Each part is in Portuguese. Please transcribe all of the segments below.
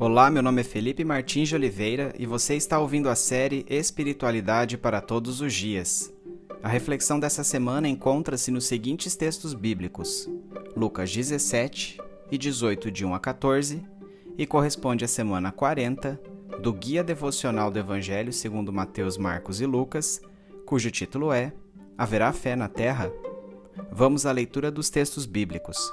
Olá, meu nome é Felipe Martins de Oliveira e você está ouvindo a série Espiritualidade para Todos os Dias. A reflexão dessa semana encontra-se nos seguintes textos bíblicos: Lucas 17 e 18, de 1 a 14, e corresponde à semana 40 do Guia Devocional do Evangelho segundo Mateus, Marcos e Lucas, cujo título é Haverá fé na terra? Vamos à leitura dos textos bíblicos.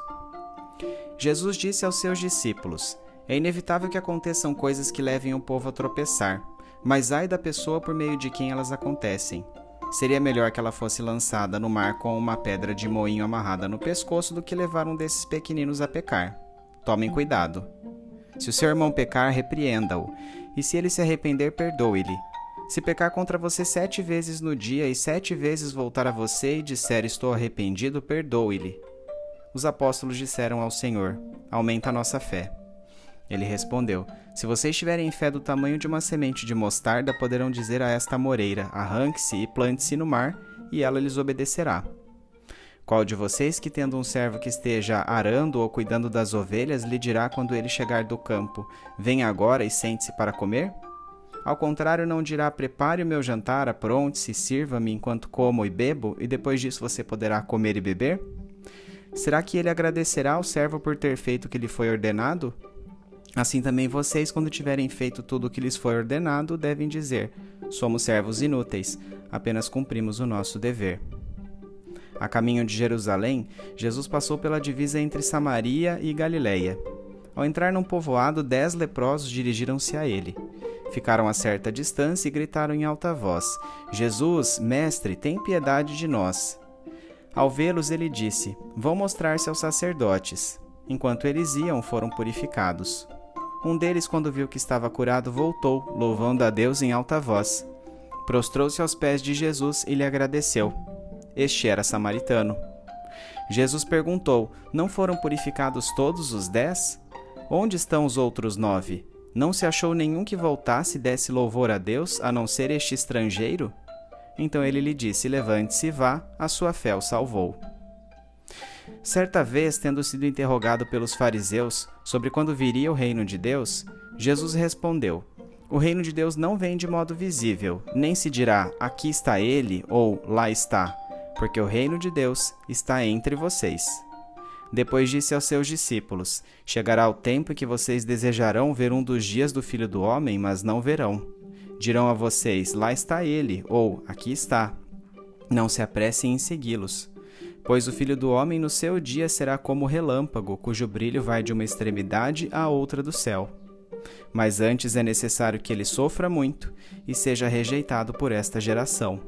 Jesus disse aos seus discípulos: é inevitável que aconteçam coisas que levem o povo a tropeçar, mas ai da pessoa por meio de quem elas acontecem. Seria melhor que ela fosse lançada no mar com uma pedra de moinho amarrada no pescoço do que levar um desses pequeninos a pecar. Tomem cuidado. Se o seu irmão pecar, repreenda-o, e se ele se arrepender, perdoe-lhe. Se pecar contra você sete vezes no dia e sete vezes voltar a você e disser estou arrependido, perdoe-lhe. Os apóstolos disseram ao Senhor: Aumenta a nossa fé. Ele respondeu: Se vocês tiverem fé do tamanho de uma semente de mostarda, poderão dizer a esta moreira: Arranque-se e plante-se no mar, e ela lhes obedecerá. Qual de vocês que, tendo um servo que esteja arando ou cuidando das ovelhas, lhe dirá quando ele chegar do campo: Venha agora e sente-se para comer? Ao contrário, não dirá: Prepare o meu jantar, apronte-se, sirva-me enquanto como e bebo, e depois disso você poderá comer e beber? Será que ele agradecerá ao servo por ter feito o que lhe foi ordenado? Assim também vocês, quando tiverem feito tudo o que lhes foi ordenado, devem dizer: Somos servos inúteis, apenas cumprimos o nosso dever. A caminho de Jerusalém, Jesus passou pela divisa entre Samaria e Galiléia. Ao entrar num povoado, dez leprosos dirigiram-se a ele. Ficaram a certa distância e gritaram em alta voz: Jesus, mestre, tem piedade de nós. Ao vê-los, ele disse: Vão mostrar-se aos sacerdotes. Enquanto eles iam, foram purificados. Um deles, quando viu que estava curado, voltou, louvando a Deus em alta voz. Prostrou-se aos pés de Jesus e lhe agradeceu. Este era samaritano. Jesus perguntou: Não foram purificados todos os dez? Onde estão os outros nove? Não se achou nenhum que voltasse e desse louvor a Deus, a não ser este estrangeiro? Então ele lhe disse: Levante-se e vá, a sua fé o salvou. Certa vez, tendo sido interrogado pelos fariseus sobre quando viria o reino de Deus, Jesus respondeu: O reino de Deus não vem de modo visível, nem se dirá aqui está ele ou lá está, porque o reino de Deus está entre vocês. Depois disse aos seus discípulos: Chegará o tempo em que vocês desejarão ver um dos dias do filho do homem, mas não verão. Dirão a vocês: Lá está ele, ou aqui está. Não se apressem em segui-los Pois o filho do homem no seu dia será como relâmpago, cujo brilho vai de uma extremidade à outra do céu. Mas antes é necessário que ele sofra muito e seja rejeitado por esta geração.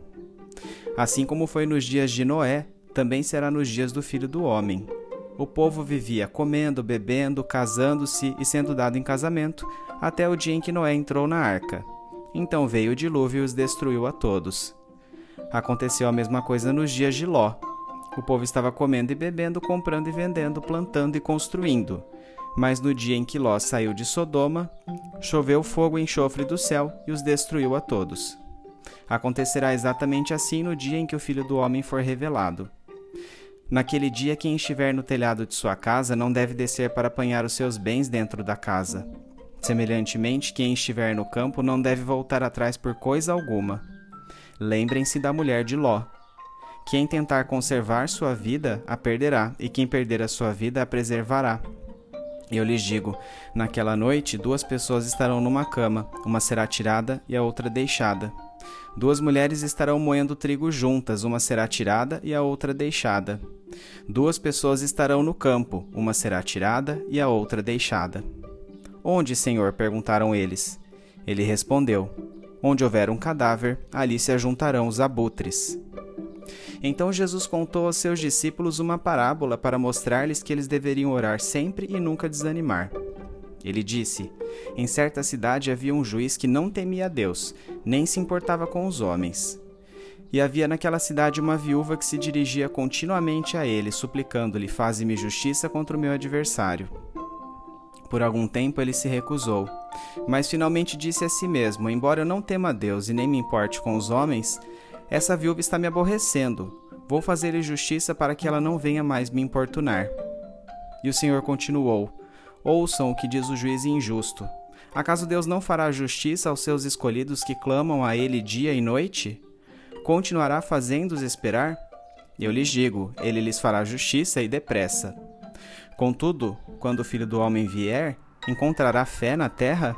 Assim como foi nos dias de Noé, também será nos dias do filho do homem. O povo vivia comendo, bebendo, casando-se e sendo dado em casamento, até o dia em que Noé entrou na arca. Então veio o dilúvio e os destruiu a todos. Aconteceu a mesma coisa nos dias de Ló. O povo estava comendo e bebendo, comprando e vendendo, plantando e construindo. Mas no dia em que Ló saiu de Sodoma, choveu fogo e enxofre do céu e os destruiu a todos. Acontecerá exatamente assim no dia em que o Filho do Homem for revelado. Naquele dia, quem estiver no telhado de sua casa não deve descer para apanhar os seus bens dentro da casa. Semelhantemente, quem estiver no campo não deve voltar atrás por coisa alguma. Lembrem-se da mulher de Ló. Quem tentar conservar sua vida a perderá, e quem perder a sua vida a preservará. Eu lhes digo: naquela noite duas pessoas estarão numa cama, uma será tirada e a outra deixada. Duas mulheres estarão moendo trigo juntas, uma será tirada e a outra deixada. Duas pessoas estarão no campo, uma será tirada e a outra deixada. Onde, Senhor? perguntaram eles. Ele respondeu: Onde houver um cadáver, ali se ajuntarão os abutres. Então Jesus contou aos seus discípulos uma parábola para mostrar-lhes que eles deveriam orar sempre e nunca desanimar. Ele disse: Em certa cidade havia um juiz que não temia a Deus, nem se importava com os homens. E havia naquela cidade uma viúva que se dirigia continuamente a ele, suplicando-lhe: Faze-me justiça contra o meu adversário. Por algum tempo ele se recusou, mas finalmente disse a si mesmo: Embora eu não tema a Deus e nem me importe com os homens, essa viúva está me aborrecendo. Vou fazer-lhe justiça para que ela não venha mais me importunar. E o Senhor continuou: Ouçam o que diz o juiz injusto. Acaso Deus não fará justiça aos seus escolhidos que clamam a Ele dia e noite? Continuará fazendo-os esperar? Eu lhes digo: Ele lhes fará justiça e depressa. Contudo, quando o filho do homem vier, encontrará fé na terra?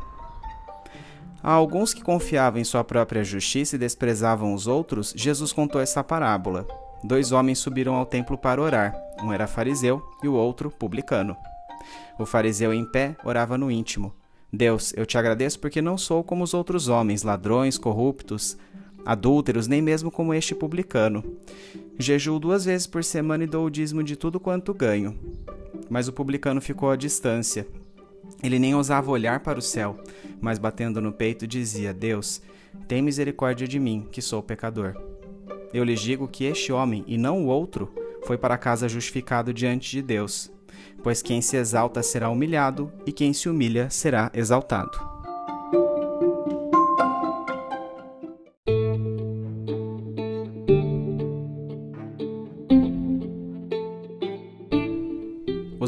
A alguns que confiavam em sua própria justiça e desprezavam os outros, Jesus contou essa parábola. Dois homens subiram ao templo para orar. Um era fariseu e o outro publicano. O fariseu em pé orava no íntimo. Deus, eu te agradeço porque não sou como os outros homens, ladrões, corruptos, adúlteros, nem mesmo como este publicano. Jejuo duas vezes por semana e dou o dízimo de tudo quanto ganho. Mas o publicano ficou à distância. Ele nem ousava olhar para o céu, mas batendo no peito dizia: Deus, tem misericórdia de mim, que sou pecador. Eu lhes digo que este homem, e não o outro, foi para casa justificado diante de Deus pois quem se exalta será humilhado, e quem se humilha será exaltado.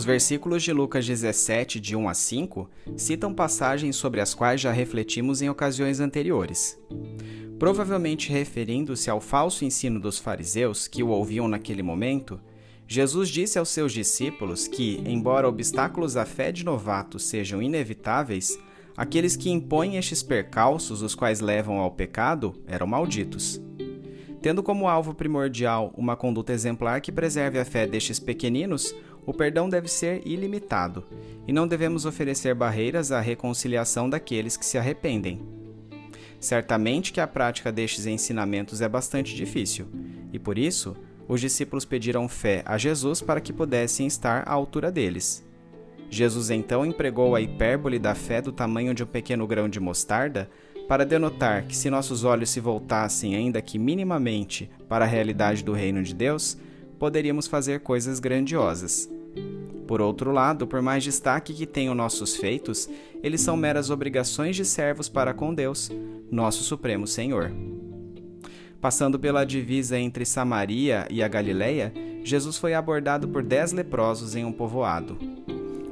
Os versículos de Lucas 17, de 1 a 5, citam passagens sobre as quais já refletimos em ocasiões anteriores. Provavelmente referindo-se ao falso ensino dos fariseus que o ouviam naquele momento, Jesus disse aos seus discípulos que, embora obstáculos à fé de novatos sejam inevitáveis, aqueles que impõem estes percalços, os quais levam ao pecado, eram malditos. Tendo como alvo primordial uma conduta exemplar que preserve a fé destes pequeninos, o perdão deve ser ilimitado, e não devemos oferecer barreiras à reconciliação daqueles que se arrependem. Certamente que a prática destes ensinamentos é bastante difícil, e por isso, os discípulos pediram fé a Jesus para que pudessem estar à altura deles. Jesus então empregou a hipérbole da fé do tamanho de um pequeno grão de mostarda para denotar que se nossos olhos se voltassem ainda que minimamente para a realidade do reino de Deus, poderíamos fazer coisas grandiosas. Por outro lado, por mais destaque que tenham nossos feitos, eles são meras obrigações de servos para com Deus, nosso Supremo Senhor. Passando pela divisa entre Samaria e a Galiléia, Jesus foi abordado por dez leprosos em um povoado.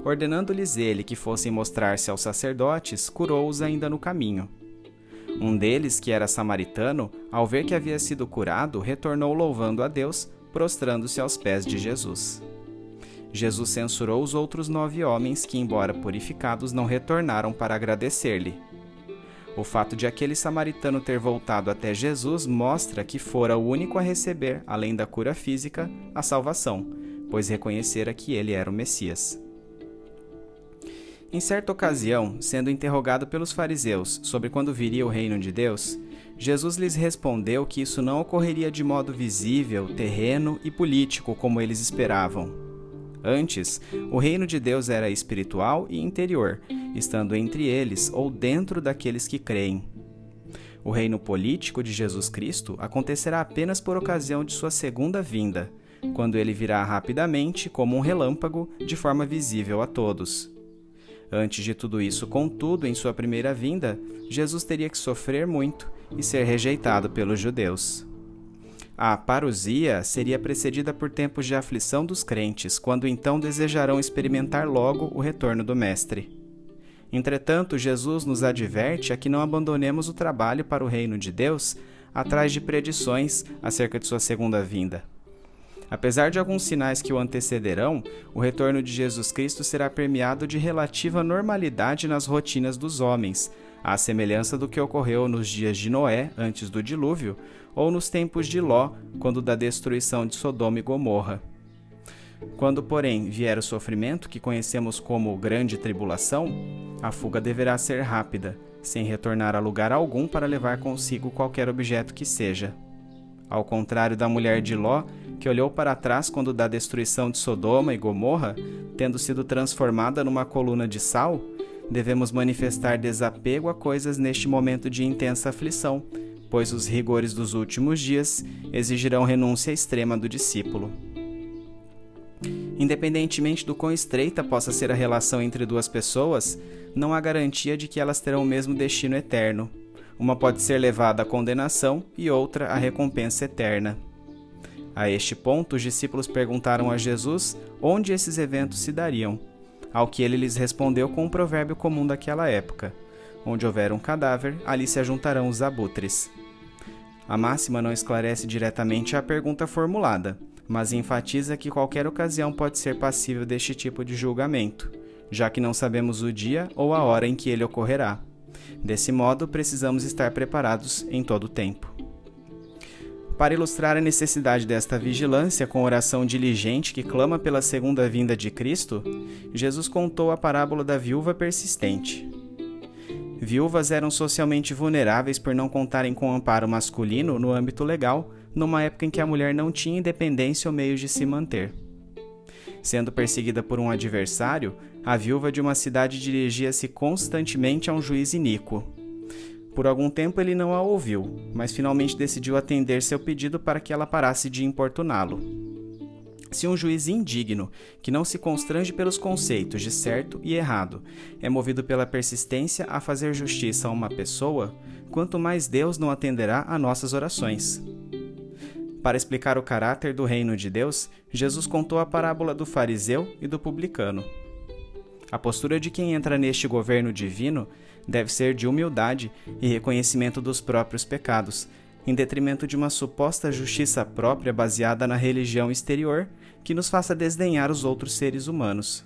Ordenando-lhes ele que fossem mostrar-se aos sacerdotes, curou-os ainda no caminho. Um deles, que era samaritano, ao ver que havia sido curado, retornou louvando a Deus, prostrando-se aos pés de Jesus. Jesus censurou os outros nove homens que, embora purificados, não retornaram para agradecer-lhe. O fato de aquele samaritano ter voltado até Jesus mostra que fora o único a receber, além da cura física, a salvação, pois reconhecera que ele era o Messias. Em certa ocasião, sendo interrogado pelos fariseus sobre quando viria o reino de Deus, Jesus lhes respondeu que isso não ocorreria de modo visível, terreno e político como eles esperavam Antes, o reino de Deus era espiritual e interior, estando entre eles ou dentro daqueles que creem. O reino político de Jesus Cristo acontecerá apenas por ocasião de sua segunda vinda, quando ele virá rapidamente como um relâmpago de forma visível a todos. Antes de tudo isso, contudo, em sua primeira vinda, Jesus teria que sofrer muito e ser rejeitado pelos judeus. A parousia seria precedida por tempos de aflição dos crentes, quando então desejarão experimentar logo o retorno do Mestre. Entretanto, Jesus nos adverte a que não abandonemos o trabalho para o reino de Deus atrás de predições acerca de sua segunda vinda. Apesar de alguns sinais que o antecederão, o retorno de Jesus Cristo será permeado de relativa normalidade nas rotinas dos homens, à semelhança do que ocorreu nos dias de Noé, antes do dilúvio, ou nos tempos de Ló, quando da destruição de Sodoma e Gomorra. Quando, porém, vier o sofrimento que conhecemos como grande tribulação, a fuga deverá ser rápida, sem retornar a lugar algum para levar consigo qualquer objeto que seja. Ao contrário da mulher de Ló, que olhou para trás quando da destruição de Sodoma e Gomorra, tendo sido transformada numa coluna de sal, devemos manifestar desapego a coisas neste momento de intensa aflição, pois os rigores dos últimos dias exigirão renúncia extrema do discípulo. Independentemente do quão estreita possa ser a relação entre duas pessoas, não há garantia de que elas terão o mesmo destino eterno. Uma pode ser levada à condenação e outra à recompensa eterna. A este ponto, os discípulos perguntaram a Jesus onde esses eventos se dariam. Ao que ele lhes respondeu com um provérbio comum daquela época: Onde houver um cadáver, ali se ajuntarão os abutres. A máxima não esclarece diretamente a pergunta formulada, mas enfatiza que qualquer ocasião pode ser passível deste tipo de julgamento, já que não sabemos o dia ou a hora em que ele ocorrerá. Desse modo, precisamos estar preparados em todo o tempo. Para ilustrar a necessidade desta vigilância com oração diligente que clama pela segunda vinda de Cristo, Jesus contou a parábola da viúva persistente. Viúvas eram socialmente vulneráveis por não contarem com amparo masculino no âmbito legal, numa época em que a mulher não tinha independência ou meios de se manter. Sendo perseguida por um adversário, a viúva de uma cidade dirigia-se constantemente a um juiz iníquo, por algum tempo ele não a ouviu, mas finalmente decidiu atender seu pedido para que ela parasse de importuná-lo. Se um juiz indigno, que não se constrange pelos conceitos de certo e errado, é movido pela persistência a fazer justiça a uma pessoa, quanto mais Deus não atenderá a nossas orações. Para explicar o caráter do reino de Deus, Jesus contou a parábola do fariseu e do publicano. A postura de quem entra neste governo divino deve ser de humildade e reconhecimento dos próprios pecados, em detrimento de uma suposta justiça própria baseada na religião exterior que nos faça desdenhar os outros seres humanos.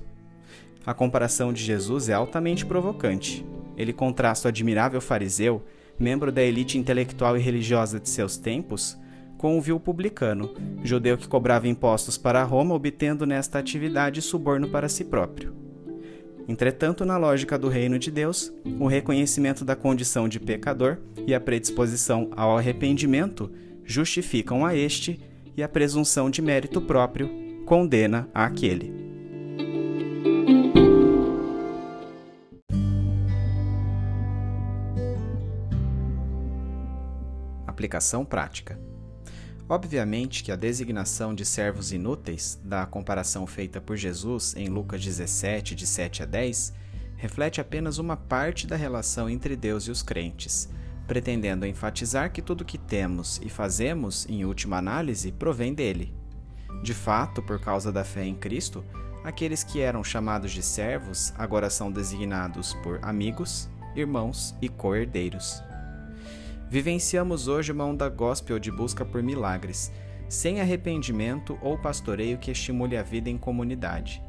A comparação de Jesus é altamente provocante. Ele contrasta o admirável fariseu, membro da elite intelectual e religiosa de seus tempos, com o vil publicano, judeu que cobrava impostos para Roma, obtendo nesta atividade suborno para si próprio. Entretanto, na lógica do reino de Deus, o reconhecimento da condição de pecador e a predisposição ao arrependimento justificam a este e a presunção de mérito próprio condena àquele. Aplicação prática. Obviamente que a designação de servos inúteis, da comparação feita por Jesus em Lucas 17, de 7 a 10, reflete apenas uma parte da relação entre Deus e os crentes, pretendendo enfatizar que tudo que temos e fazemos, em última análise, provém dele. De fato, por causa da fé em Cristo, aqueles que eram chamados de servos agora são designados por amigos, irmãos e co-herdeiros. Vivenciamos hoje uma onda gospel de busca por milagres, sem arrependimento ou pastoreio que estimule a vida em comunidade.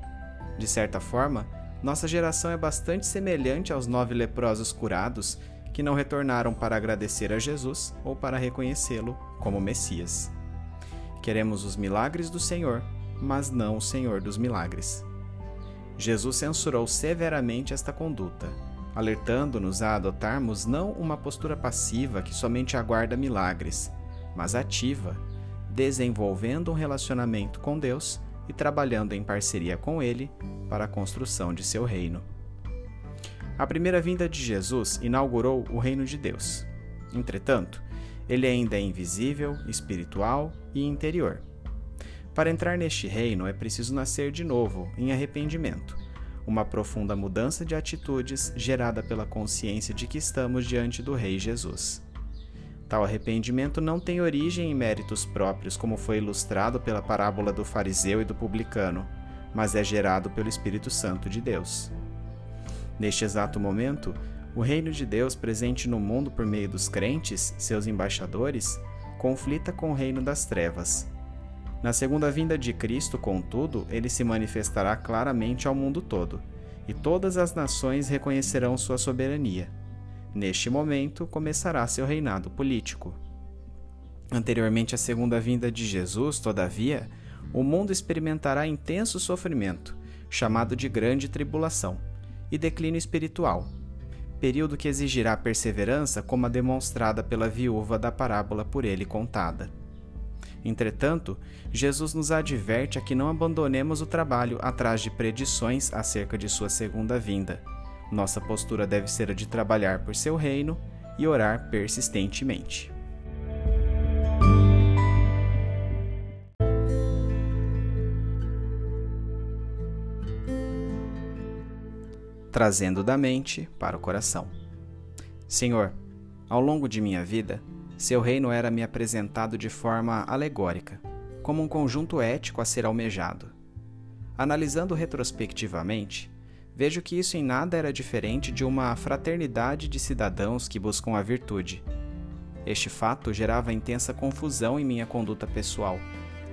De certa forma, nossa geração é bastante semelhante aos nove leprosos curados que não retornaram para agradecer a Jesus ou para reconhecê-lo como Messias. Queremos os milagres do Senhor, mas não o Senhor dos milagres. Jesus censurou severamente esta conduta alertando-nos a adotarmos não uma postura passiva que somente aguarda milagres, mas ativa, desenvolvendo um relacionamento com Deus e trabalhando em parceria com Ele para a construção de seu reino. A primeira vinda de Jesus inaugurou o reino de Deus. Entretanto, ele ainda é invisível, espiritual e interior. Para entrar neste reino é preciso nascer de novo, em arrependimento uma profunda mudança de atitudes gerada pela consciência de que estamos diante do Rei Jesus. Tal arrependimento não tem origem em méritos próprios, como foi ilustrado pela parábola do fariseu e do publicano, mas é gerado pelo Espírito Santo de Deus. Neste exato momento, o reino de Deus presente no mundo por meio dos crentes, seus embaixadores, conflita com o reino das trevas, na segunda vinda de Cristo, contudo, ele se manifestará claramente ao mundo todo, e todas as nações reconhecerão sua soberania. Neste momento começará seu reinado político. Anteriormente à segunda vinda de Jesus, todavia, o mundo experimentará intenso sofrimento, chamado de grande tribulação, e declínio espiritual, período que exigirá perseverança como a demonstrada pela viúva da parábola por ele contada. Entretanto, Jesus nos adverte a que não abandonemos o trabalho atrás de predições acerca de sua segunda vinda. Nossa postura deve ser a de trabalhar por seu reino e orar persistentemente. Trazendo da mente para o coração. Senhor, ao longo de minha vida, seu reino era me apresentado de forma alegórica, como um conjunto ético a ser almejado. Analisando retrospectivamente, vejo que isso em nada era diferente de uma fraternidade de cidadãos que buscam a virtude. Este fato gerava intensa confusão em minha conduta pessoal,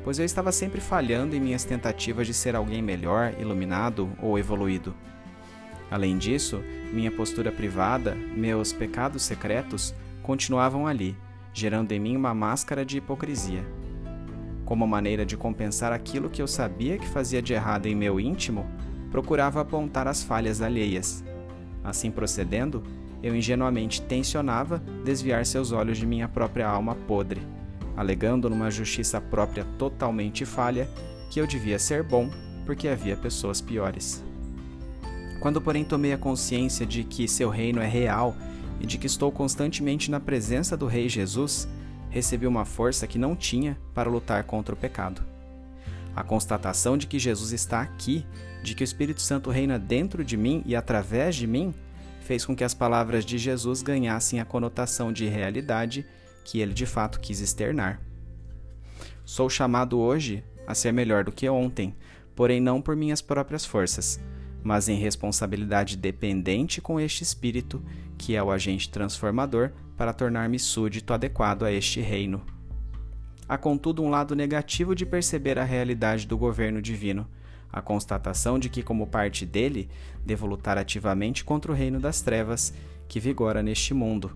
pois eu estava sempre falhando em minhas tentativas de ser alguém melhor, iluminado ou evoluído. Além disso, minha postura privada, meus pecados secretos, continuavam ali, gerando em mim uma máscara de hipocrisia. Como maneira de compensar aquilo que eu sabia que fazia de errado em meu íntimo, procurava apontar as falhas alheias. Assim procedendo, eu ingenuamente tensionava desviar seus olhos de minha própria alma podre, alegando numa justiça própria totalmente falha que eu devia ser bom porque havia pessoas piores. Quando, porém, tomei a consciência de que seu reino é real e de que estou constantemente na presença do Rei Jesus, recebi uma força que não tinha para lutar contra o pecado. A constatação de que Jesus está aqui, de que o Espírito Santo reina dentro de mim e através de mim, fez com que as palavras de Jesus ganhassem a conotação de realidade que ele de fato quis externar. Sou chamado hoje a ser melhor do que ontem, porém não por minhas próprias forças, mas em responsabilidade dependente com este Espírito, que é o agente transformador para tornar-me súdito adequado a este reino. Há, contudo, um lado negativo de perceber a realidade do governo divino, a constatação de que, como parte dele, devo lutar ativamente contra o reino das trevas que vigora neste mundo.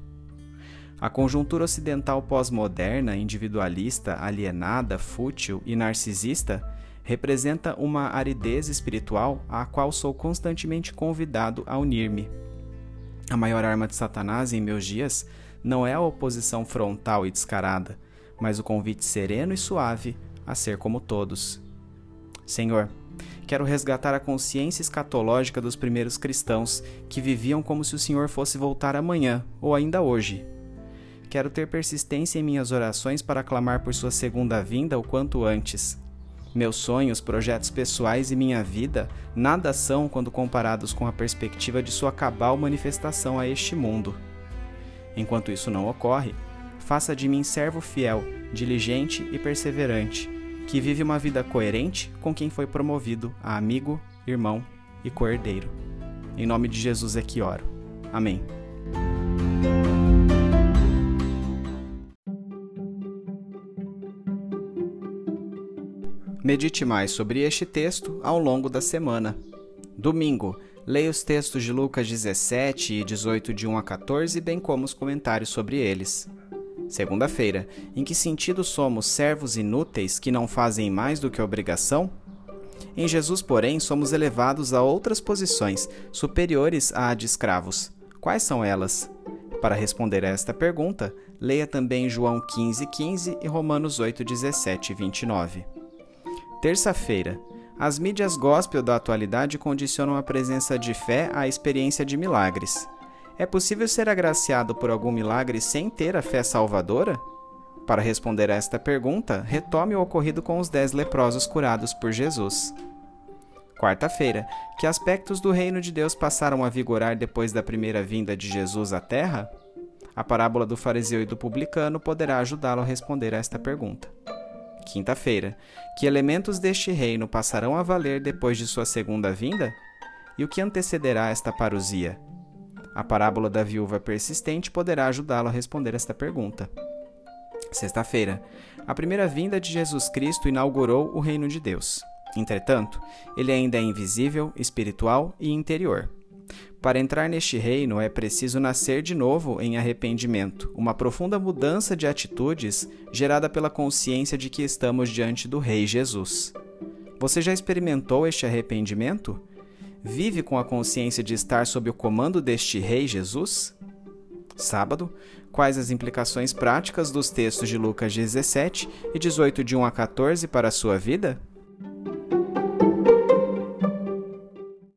A conjuntura ocidental pós-moderna, individualista, alienada, fútil e narcisista representa uma aridez espiritual à qual sou constantemente convidado a unir-me. A maior arma de Satanás em meus dias não é a oposição frontal e descarada, mas o convite sereno e suave a ser como todos. Senhor, quero resgatar a consciência escatológica dos primeiros cristãos que viviam como se o Senhor fosse voltar amanhã ou ainda hoje. Quero ter persistência em minhas orações para clamar por sua segunda vinda o quanto antes. Meus sonhos, projetos pessoais e minha vida nada são quando comparados com a perspectiva de sua cabal manifestação a este mundo. Enquanto isso não ocorre, faça de mim servo fiel, diligente e perseverante, que vive uma vida coerente com quem foi promovido a amigo, irmão e cordeiro. Em nome de Jesus é que oro. Amém. Medite mais sobre este texto ao longo da semana. Domingo, leia os textos de Lucas 17 e 18 de 1 a 14, bem como os comentários sobre eles. Segunda-feira, em que sentido somos servos inúteis que não fazem mais do que obrigação? Em Jesus, porém, somos elevados a outras posições, superiores à de escravos. Quais são elas? Para responder a esta pergunta, leia também João 15, 15 e Romanos 8, 17 e 29. Terça-feira. As mídias gospel da atualidade condicionam a presença de fé à experiência de milagres. É possível ser agraciado por algum milagre sem ter a fé salvadora? Para responder a esta pergunta, retome o ocorrido com os dez leprosos curados por Jesus. Quarta-feira. Que aspectos do reino de Deus passaram a vigorar depois da primeira vinda de Jesus à Terra? A parábola do fariseu e do publicano poderá ajudá-lo a responder a esta pergunta. Quinta-feira. Que elementos deste reino passarão a valer depois de sua segunda vinda? E o que antecederá esta parousia? A parábola da viúva persistente poderá ajudá-lo a responder esta pergunta. Sexta-feira. A primeira vinda de Jesus Cristo inaugurou o reino de Deus. Entretanto, ele ainda é invisível, espiritual e interior. Para entrar neste reino é preciso nascer de novo em arrependimento, uma profunda mudança de atitudes gerada pela consciência de que estamos diante do Rei Jesus. Você já experimentou este arrependimento? Vive com a consciência de estar sob o comando deste Rei Jesus? Sábado, quais as implicações práticas dos textos de Lucas 17 e 18 de 1 a 14 para a sua vida?